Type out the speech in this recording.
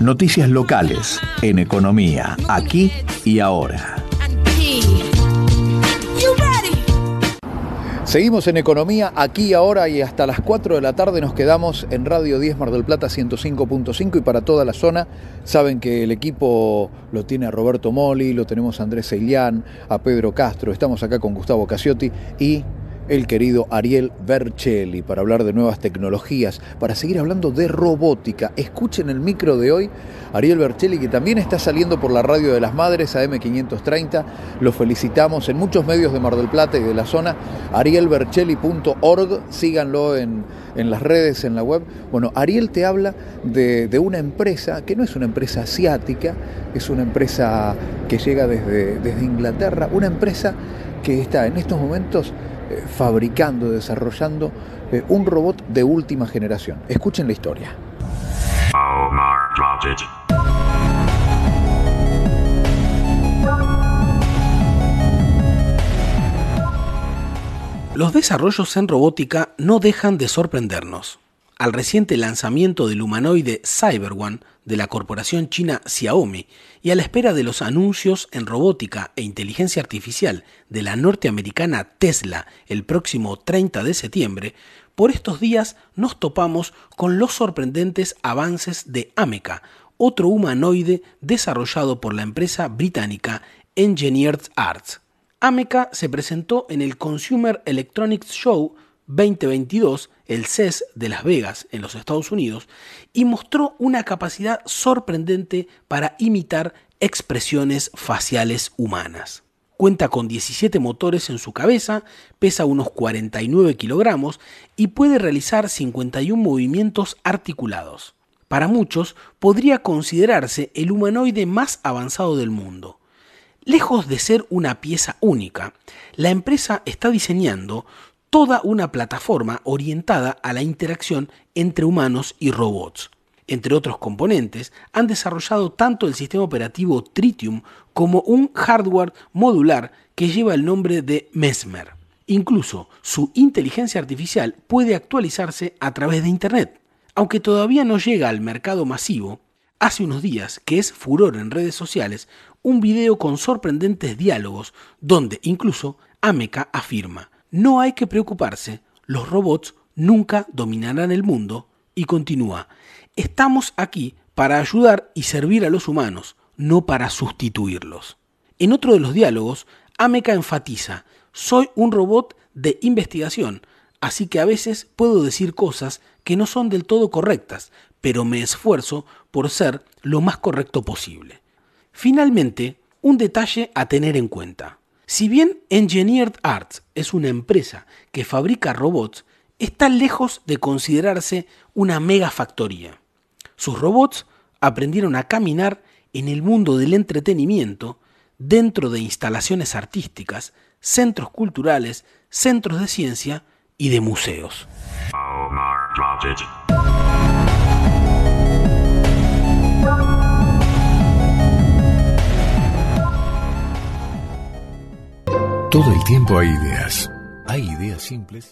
Noticias locales en economía, aquí y ahora. Seguimos en economía aquí y ahora y hasta las 4 de la tarde nos quedamos en Radio 10 Mar del Plata 105.5 y para toda la zona saben que el equipo lo tiene a Roberto Moli, lo tenemos a Andrés Seilián, a Pedro Castro, estamos acá con Gustavo Casiotti y el querido Ariel Bercelli para hablar de nuevas tecnologías, para seguir hablando de robótica. Escuchen el micro de hoy, Ariel Bercelli, que también está saliendo por la radio de las madres, AM530. Lo felicitamos en muchos medios de Mar del Plata y de la zona. arielbercelli.org, síganlo en, las redes, en la web. Bueno, Ariel te habla de, de, una empresa que no es una empresa asiática, es una empresa que llega desde, desde Inglaterra, una empresa que está en estos momentos eh, fabricando, desarrollando eh, un robot de última generación. Escuchen la historia. Los desarrollos en robótica no dejan de sorprendernos al reciente lanzamiento del humanoide CyberOne de la corporación china Xiaomi y a la espera de los anuncios en robótica e inteligencia artificial de la norteamericana Tesla el próximo 30 de septiembre, por estos días nos topamos con los sorprendentes avances de Ameca, otro humanoide desarrollado por la empresa británica Engineered Arts. Ameca se presentó en el Consumer Electronics Show 2022, el CES de Las Vegas, en los Estados Unidos, y mostró una capacidad sorprendente para imitar expresiones faciales humanas. Cuenta con 17 motores en su cabeza, pesa unos 49 kilogramos y puede realizar 51 movimientos articulados. Para muchos podría considerarse el humanoide más avanzado del mundo. Lejos de ser una pieza única, la empresa está diseñando toda una plataforma orientada a la interacción entre humanos y robots. Entre otros componentes, han desarrollado tanto el sistema operativo Tritium como un hardware modular que lleva el nombre de Mesmer. Incluso su inteligencia artificial puede actualizarse a través de Internet. Aunque todavía no llega al mercado masivo, hace unos días, que es furor en redes sociales, un video con sorprendentes diálogos donde incluso Ameca afirma no hay que preocuparse, los robots nunca dominarán el mundo y continúa, estamos aquí para ayudar y servir a los humanos, no para sustituirlos. En otro de los diálogos, Ameca enfatiza, soy un robot de investigación, así que a veces puedo decir cosas que no son del todo correctas, pero me esfuerzo por ser lo más correcto posible. Finalmente, un detalle a tener en cuenta. Si bien Engineered Arts es una empresa que fabrica robots, está lejos de considerarse una mega factoría. Sus robots aprendieron a caminar en el mundo del entretenimiento dentro de instalaciones artísticas, centros culturales, centros de ciencia y de museos. Todo el tiempo hay ideas. Hay ideas simples